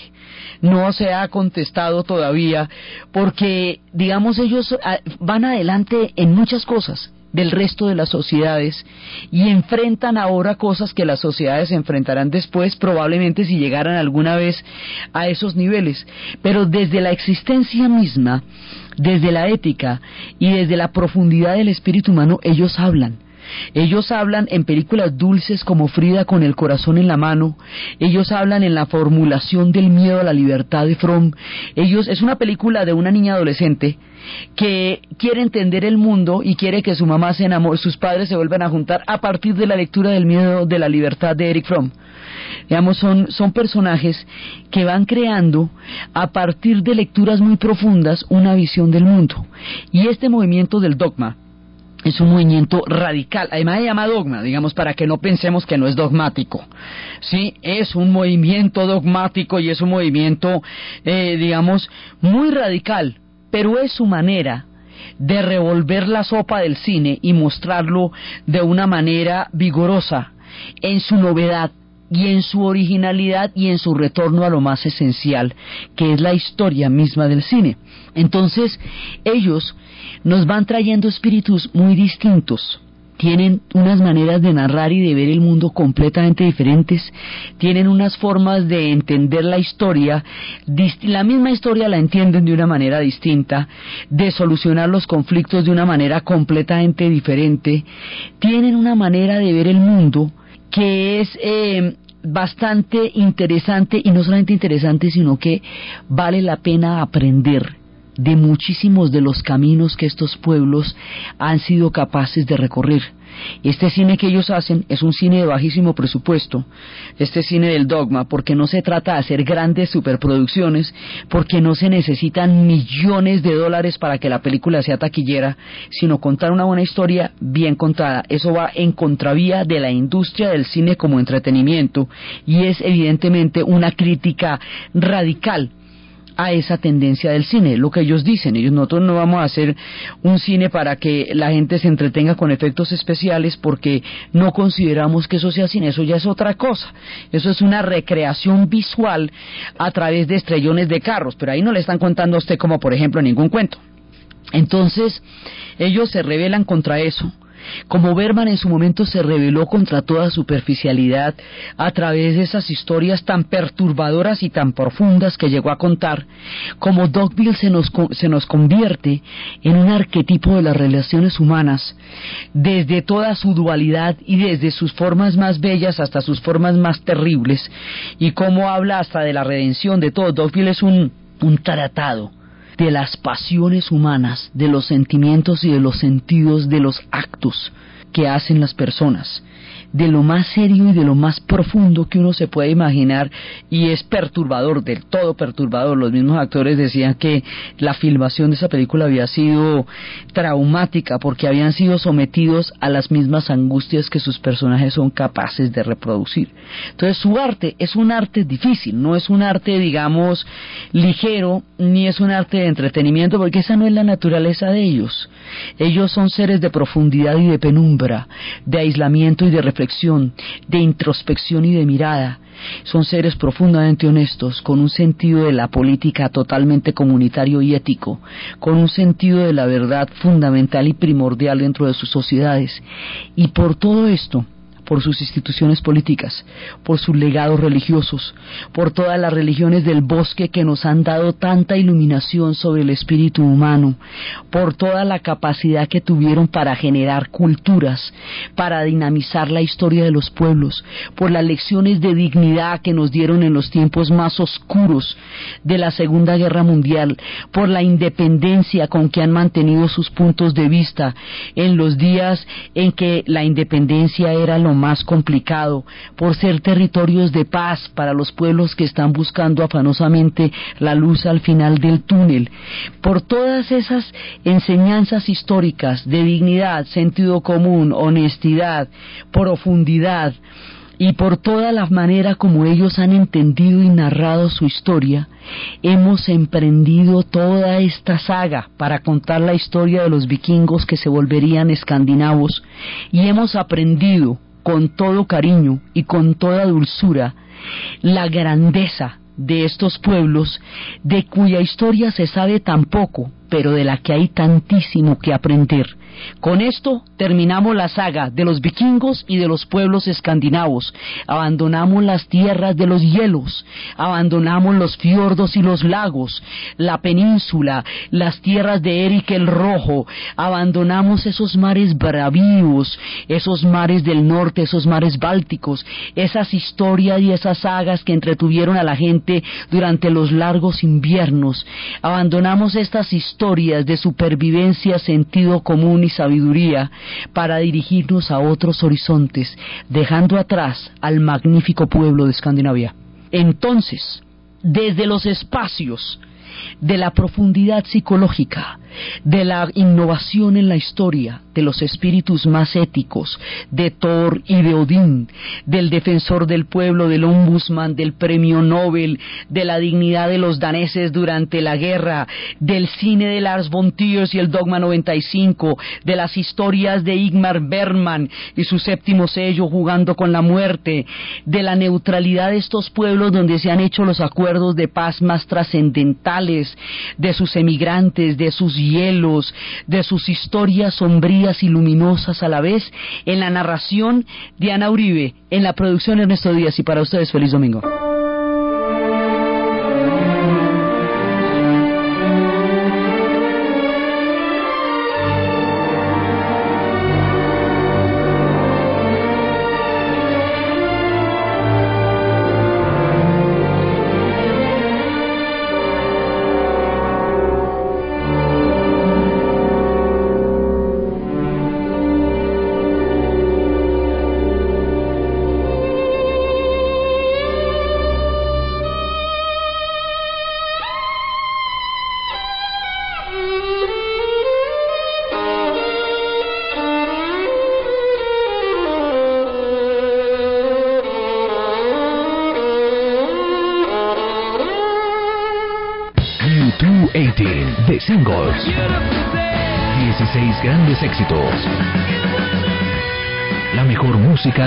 no se ha contestado todavía, porque, digamos, ellos ah, van adelante en muchas cosas del resto de las sociedades y enfrentan ahora cosas que las sociedades enfrentarán después, probablemente si llegaran alguna vez a esos niveles. Pero desde la existencia misma, desde la ética y desde la profundidad del espíritu humano, ellos hablan ellos hablan en películas dulces como Frida con el corazón en la mano. Ellos hablan en la formulación del miedo a la libertad de Fromm. Ellos es una película de una niña adolescente que quiere entender el mundo y quiere que su mamá se enamore, sus padres se vuelvan a juntar a partir de la lectura del miedo de la libertad de Eric Fromm. Digamos, son, son personajes que van creando a partir de lecturas muy profundas una visión del mundo. Y este movimiento del dogma, es un movimiento radical, además se llama dogma, digamos, para que no pensemos que no es dogmático. Sí, es un movimiento dogmático y es un movimiento, eh, digamos, muy radical, pero es su manera de revolver la sopa del cine y mostrarlo de una manera vigorosa en su novedad y en su originalidad y en su retorno a lo más esencial, que es la historia misma del cine. Entonces, ellos nos van trayendo espíritus muy distintos. Tienen unas maneras de narrar y de ver el mundo completamente diferentes, tienen unas formas de entender la historia, la misma historia la entienden de una manera distinta, de solucionar los conflictos de una manera completamente diferente, tienen una manera de ver el mundo que es eh, bastante interesante y no solamente interesante, sino que vale la pena aprender de muchísimos de los caminos que estos pueblos han sido capaces de recorrer. Este cine que ellos hacen es un cine de bajísimo presupuesto, este cine del dogma, porque no se trata de hacer grandes superproducciones, porque no se necesitan millones de dólares para que la película sea taquillera, sino contar una buena historia bien contada. Eso va en contravía de la industria del cine como entretenimiento y es evidentemente una crítica radical a esa tendencia del cine, lo que ellos dicen, ellos nosotros no vamos a hacer un cine para que la gente se entretenga con efectos especiales porque no consideramos que eso sea cine, eso ya es otra cosa, eso es una recreación visual a través de estrellones de carros, pero ahí no le están contando a usted como por ejemplo ningún cuento. Entonces, ellos se rebelan contra eso como Berman en su momento se rebeló contra toda superficialidad a través de esas historias tan perturbadoras y tan profundas que llegó a contar, como Dogville se nos, se nos convierte en un arquetipo de las relaciones humanas, desde toda su dualidad y desde sus formas más bellas hasta sus formas más terribles, y cómo habla hasta de la redención de todo. Dogville es un, un tratado de las pasiones humanas, de los sentimientos y de los sentidos de los actos que hacen las personas de lo más serio y de lo más profundo que uno se puede imaginar y es perturbador, del todo perturbador. Los mismos actores decían que la filmación de esa película había sido traumática porque habían sido sometidos a las mismas angustias que sus personajes son capaces de reproducir. Entonces su arte es un arte difícil, no es un arte digamos ligero ni es un arte de entretenimiento porque esa no es la naturaleza de ellos. Ellos son seres de profundidad y de penumbra, de aislamiento y de reflexión de introspección y de mirada. Son seres profundamente honestos, con un sentido de la política totalmente comunitario y ético, con un sentido de la verdad fundamental y primordial dentro de sus sociedades. Y por todo esto, por sus instituciones políticas, por sus legados religiosos, por todas las religiones del bosque que nos han dado tanta iluminación sobre el espíritu humano, por toda la capacidad que tuvieron para generar culturas, para dinamizar la historia de los pueblos, por las lecciones de dignidad que nos dieron en los tiempos más oscuros de la Segunda Guerra Mundial, por la independencia con que han mantenido sus puntos de vista en los días en que la independencia era lo más complicado, por ser territorios de paz para los pueblos que están buscando afanosamente la luz al final del túnel, por todas esas enseñanzas históricas de dignidad, sentido común, honestidad, profundidad, y por toda la manera como ellos han entendido y narrado su historia, hemos emprendido toda esta saga para contar la historia de los vikingos que se volverían escandinavos y hemos aprendido con todo cariño y con toda dulzura la grandeza de estos pueblos de cuya historia se sabe tan poco, pero de la que hay tantísimo que aprender. Con esto terminamos la saga de los vikingos y de los pueblos escandinavos. Abandonamos las tierras de los hielos, abandonamos los fiordos y los lagos, la península, las tierras de Eric el Rojo, abandonamos esos mares bravíos, esos mares del norte, esos mares bálticos, esas historias y esas sagas que entretuvieron a la gente durante los largos inviernos. Abandonamos estas historias de supervivencia, sentido común y sabiduría para dirigirnos a otros horizontes, dejando atrás al magnífico pueblo de Escandinavia. Entonces, desde los espacios de la profundidad psicológica, de la innovación en la historia, de los espíritus más éticos, de Thor y de Odín, del defensor del pueblo, del ombudsman, del premio Nobel, de la dignidad de los daneses durante la guerra, del cine de Lars von Trier y el Dogma 95, de las historias de Igmar Bergman y su séptimo sello jugando con la muerte, de la neutralidad de estos pueblos donde se han hecho los acuerdos de paz más trascendentales, de sus emigrantes, de sus hielos, de sus historias sombrías y luminosas a la vez, en la narración de Ana Uribe, en la producción Ernesto Díaz y para ustedes feliz domingo.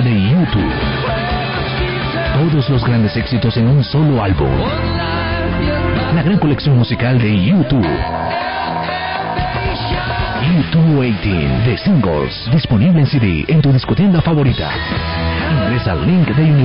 De YouTube. Todos los grandes éxitos en un solo álbum. La gran colección musical de YouTube. YouTube 18 de singles. Disponible en CD en tu discotienda favorita. Ingresa al link de Universo